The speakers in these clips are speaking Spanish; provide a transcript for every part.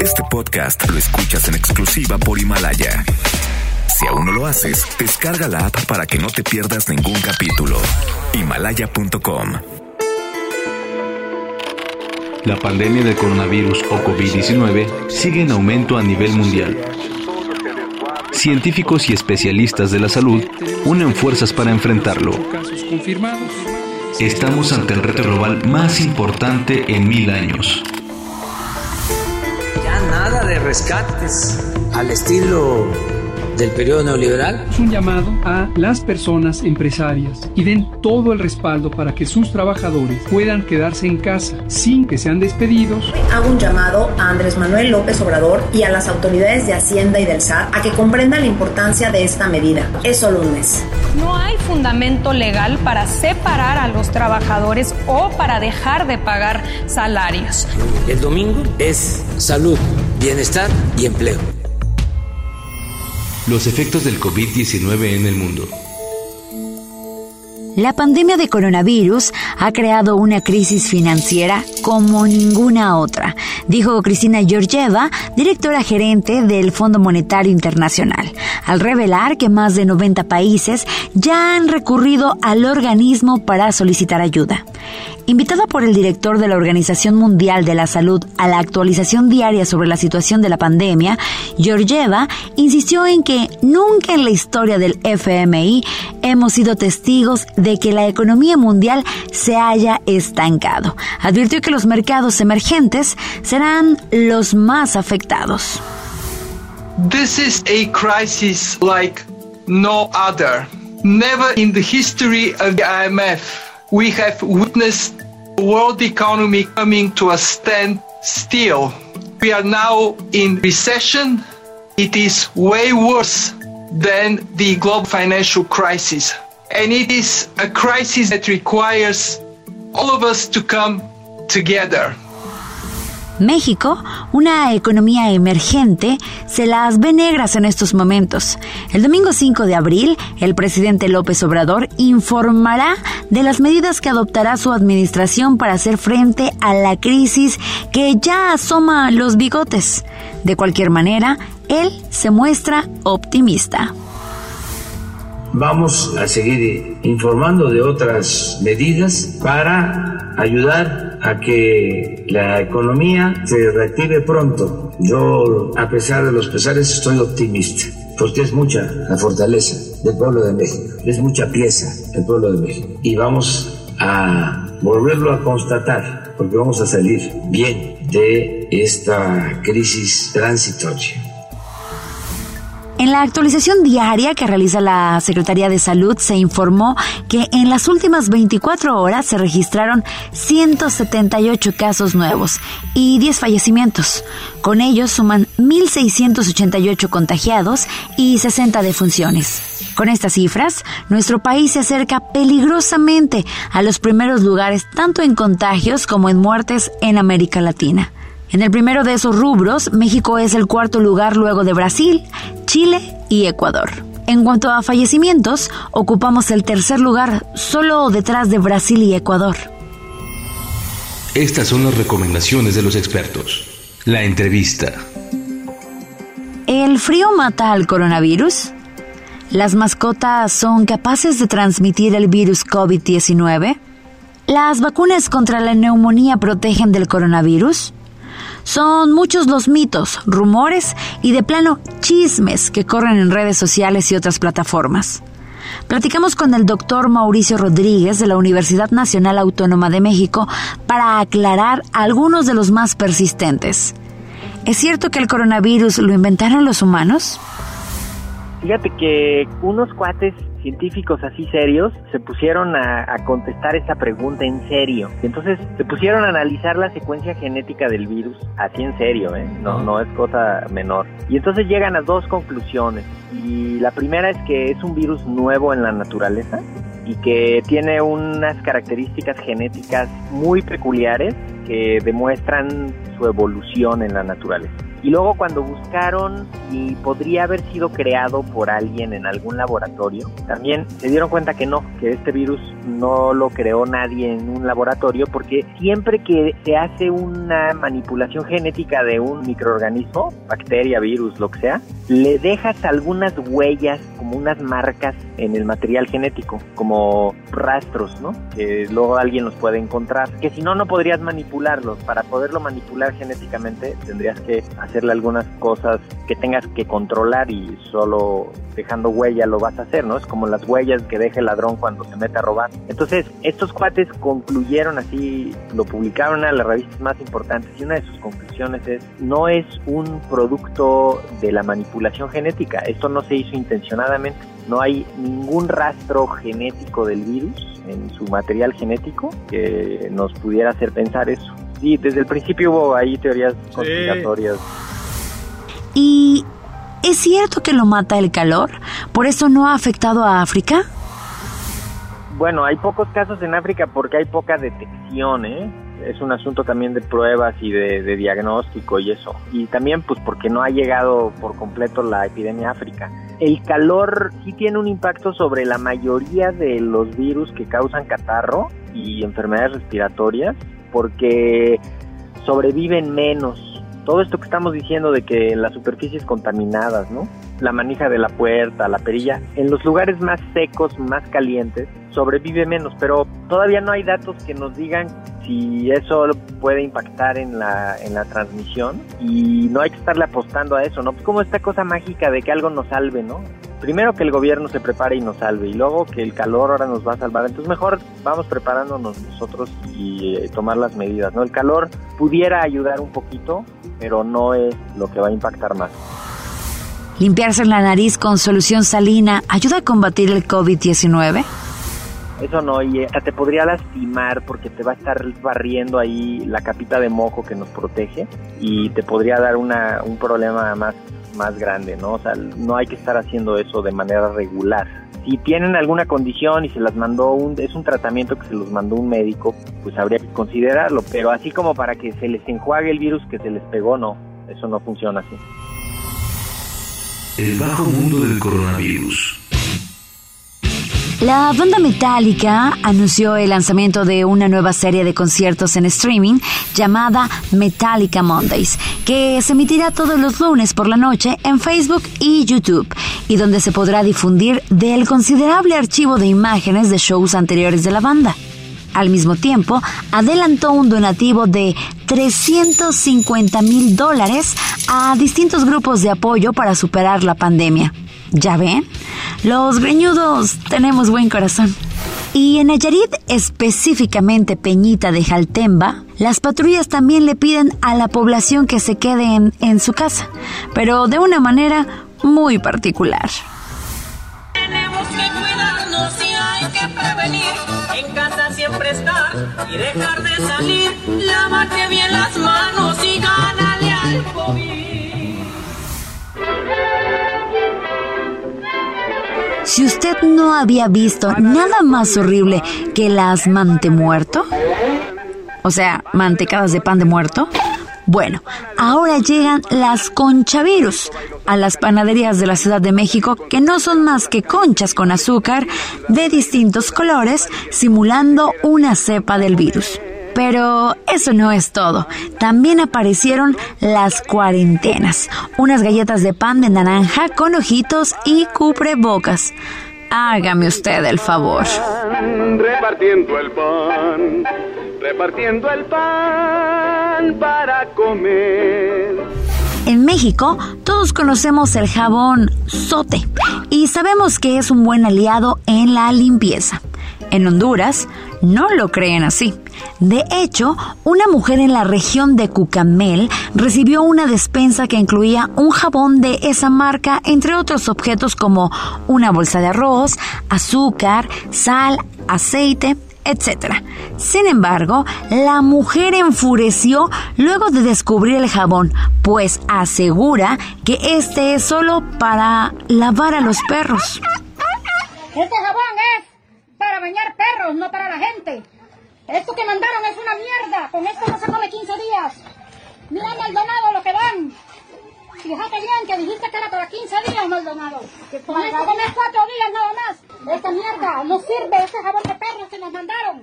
Este podcast lo escuchas en exclusiva por Himalaya. Si aún no lo haces, descarga la app para que no te pierdas ningún capítulo. Himalaya.com. La pandemia del coronavirus o COVID-19 sigue en aumento a nivel mundial. Científicos y especialistas de la salud unen fuerzas para enfrentarlo. Estamos ante el reto global más importante en mil años. De rescates al estilo del periodo neoliberal. Es un llamado a las personas empresarias y den todo el respaldo para que sus trabajadores puedan quedarse en casa sin que sean despedidos. Hago un llamado a Andrés Manuel López Obrador y a las autoridades de Hacienda y del SAT a que comprendan la importancia de esta medida. Es solo un mes. No hay fundamento legal para separar a los trabajadores o para dejar de pagar salarios. El domingo es salud, bienestar y empleo los efectos del COVID-19 en el mundo. La pandemia de coronavirus ha creado una crisis financiera como ninguna otra, dijo Cristina Georgieva, directora gerente del Fondo Monetario Internacional, al revelar que más de 90 países ya han recurrido al organismo para solicitar ayuda. Invitada por el director de la Organización Mundial de la Salud a la actualización diaria sobre la situación de la pandemia, Georgieva insistió en que nunca en la historia del FMI hemos sido testigos de que la economía mundial se haya estancado. Advirtió que los mercados emergentes serán los más afectados. This is a crisis like no other. Never in the history of the IMF we have witnessed the world economy coming to a standstill. We are now in recession. It is way worse than the global financial crisis. And it is a crisis that requires all of us to come together. México, una economía emergente, se las ve negras en estos momentos. El domingo 5 de abril, el presidente López Obrador informará de las medidas que adoptará su administración para hacer frente a la crisis que ya asoma los bigotes. De cualquier manera, él se muestra optimista. Vamos a seguir informando de otras medidas para ayudar a que la economía se reactive pronto. Yo, a pesar de los pesares, estoy optimista, porque es mucha la fortaleza del pueblo de México, es mucha pieza el pueblo de México. Y vamos a volverlo a constatar, porque vamos a salir bien de esta crisis transitoria. En la actualización diaria que realiza la Secretaría de Salud se informó que en las últimas 24 horas se registraron 178 casos nuevos y 10 fallecimientos. Con ellos suman 1.688 contagiados y 60 defunciones. Con estas cifras, nuestro país se acerca peligrosamente a los primeros lugares tanto en contagios como en muertes en América Latina. En el primero de esos rubros, México es el cuarto lugar luego de Brasil, Chile y Ecuador. En cuanto a fallecimientos, ocupamos el tercer lugar solo detrás de Brasil y Ecuador. Estas son las recomendaciones de los expertos. La entrevista. ¿El frío mata al coronavirus? ¿Las mascotas son capaces de transmitir el virus COVID-19? ¿Las vacunas contra la neumonía protegen del coronavirus? Son muchos los mitos, rumores y de plano chismes que corren en redes sociales y otras plataformas. Platicamos con el doctor Mauricio Rodríguez de la Universidad Nacional Autónoma de México para aclarar algunos de los más persistentes. ¿Es cierto que el coronavirus lo inventaron los humanos? Fíjate que unos cuates científicos así serios se pusieron a, contestar esta pregunta en serio. Entonces se pusieron a analizar la secuencia genética del virus así en serio, ¿eh? no, no es cosa menor. Y entonces llegan a dos conclusiones. Y la primera es que es un virus nuevo en la naturaleza y que tiene unas características genéticas muy peculiares que demuestran su evolución en la naturaleza. Y luego cuando buscaron y podría haber sido creado por alguien en algún laboratorio, también se dieron cuenta que no, que este virus no lo creó nadie en un laboratorio porque siempre que se hace una manipulación genética de un microorganismo, bacteria, virus, lo que sea, le dejas algunas huellas, como unas marcas en el material genético, como rastros, ¿no? Que luego alguien los puede encontrar. Que si no, no podrías manipularlos. Para poderlo manipular genéticamente, tendrías que hacerle algunas cosas que tengas que controlar y solo dejando huella lo vas a hacer, ¿no? Es como las huellas que deja el ladrón cuando se mete a robar. Entonces, estos cuates concluyeron así, lo publicaron a las revistas más importantes y una de sus conclusiones es, no es un producto de la manipulación genética, esto no se hizo intencionadamente, no hay ningún rastro genético del virus en su material genético que nos pudiera hacer pensar eso. Sí, desde el principio hubo ahí teorías conspiratorias. ¿Y es cierto que lo mata el calor? ¿Por eso no ha afectado a África? Bueno, hay pocos casos en África porque hay poca detección, ¿eh? Es un asunto también de pruebas y de, de, diagnóstico y eso. Y también pues porque no ha llegado por completo la epidemia África. El calor sí tiene un impacto sobre la mayoría de los virus que causan catarro y enfermedades respiratorias porque sobreviven menos todo esto que estamos diciendo de que las superficies contaminadas, ¿no? La manija de la puerta, la perilla, en los lugares más secos, más calientes, sobrevive menos, pero todavía no hay datos que nos digan si eso puede impactar en la, en la transmisión y no hay que estarle apostando a eso, ¿no? Pues como esta cosa mágica de que algo nos salve, ¿no? Primero que el gobierno se prepare y nos salve y luego que el calor ahora nos va a salvar. Entonces mejor vamos preparándonos nosotros y eh, tomar las medidas, ¿no? El calor pudiera ayudar un poquito, pero no es lo que va a impactar más. ¿Limpiarse la nariz con solución salina ayuda a combatir el COVID-19? Eso no, y te podría lastimar porque te va a estar barriendo ahí la capita de moco que nos protege y te podría dar una, un problema más, más grande, ¿no? O sea, no hay que estar haciendo eso de manera regular. Si tienen alguna condición y se las mandó un, es un tratamiento que se los mandó un médico, pues habría que considerarlo, pero así como para que se les enjuague el virus que se les pegó, no, eso no funciona así. El bajo mundo del coronavirus. La banda Metallica anunció el lanzamiento de una nueva serie de conciertos en streaming llamada Metallica Mondays, que se emitirá todos los lunes por la noche en Facebook y YouTube, y donde se podrá difundir del considerable archivo de imágenes de shows anteriores de la banda. Al mismo tiempo, adelantó un donativo de 350 mil dólares a distintos grupos de apoyo para superar la pandemia. ¿Ya ven? Los greñudos tenemos buen corazón. Y en Nayarit, específicamente Peñita de Jaltemba, las patrullas también le piden a la población que se quede en, en su casa, pero de una manera muy particular. Tenemos que cuidarnos y hay que prevenir. En casa siempre estar y dejar de salir. Lávate bien las manos y gánale al COVID. Usted no había visto nada más horrible que las mantemuerto, o sea, mantecadas de pan de muerto, bueno, ahora llegan las conchavirus a las panaderías de la Ciudad de México que no son más que conchas con azúcar de distintos colores simulando una cepa del virus. Pero eso no es todo. También aparecieron las cuarentenas, unas galletas de pan de naranja con ojitos y cubrebocas. Hágame usted el favor. Repartiendo el pan, repartiendo el pan para comer. En México, todos conocemos el jabón sote y sabemos que es un buen aliado en la limpieza. En Honduras no lo creen así. De hecho, una mujer en la región de Cucamel recibió una despensa que incluía un jabón de esa marca, entre otros objetos como una bolsa de arroz, azúcar, sal, aceite, etc. Sin embargo, la mujer enfureció luego de descubrir el jabón, pues asegura que este es solo para lavar a los perros. Este jabón es para bañar perros, no para la gente. Esto que mandaron es una mierda. Con esto no se come 15 días. Mira Maldonado lo que dan. días, Maldonado. Con esto comes cuatro días nada más. Esta mierda no sirve, ese jabón de perros que nos mandaron.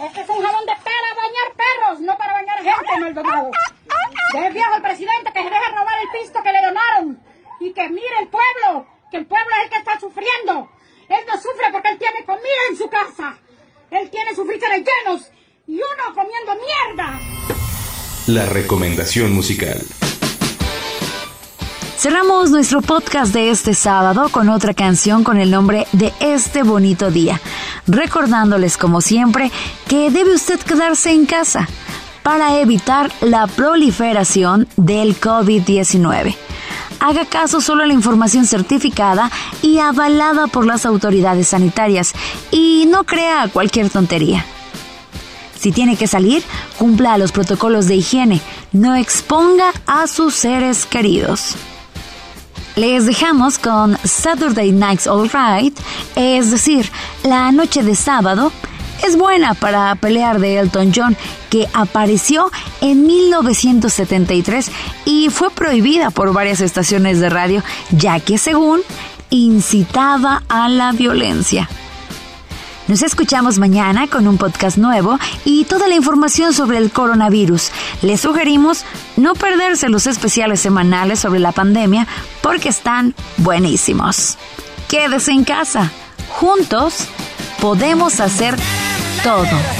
Este es un jabón de para bañar perros, no para bañar gente, Maldonado. Deje viejo al presidente que se deje robar el pisto que le donaron. Y que mire el pueblo, que el pueblo es el que está sufriendo. Él no sufre porque él tiene comida en su casa. Él tiene sus llenos y uno comiendo mierda. La recomendación musical. Cerramos nuestro podcast de este sábado con otra canción con el nombre de Este bonito día, recordándoles como siempre que debe usted quedarse en casa para evitar la proliferación del COVID-19. Haga caso solo a la información certificada y avalada por las autoridades sanitarias y no crea cualquier tontería. Si tiene que salir, cumpla los protocolos de higiene, no exponga a sus seres queridos. Les dejamos con Saturday Night's Alright, es decir, la noche de sábado, es buena para pelear de Elton John, que apareció en 1973 y fue prohibida por varias estaciones de radio, ya que según incitaba a la violencia. Nos escuchamos mañana con un podcast nuevo y toda la información sobre el coronavirus. Les sugerimos no perderse los especiales semanales sobre la pandemia porque están buenísimos. Quédese en casa. Juntos podemos hacer todo. Este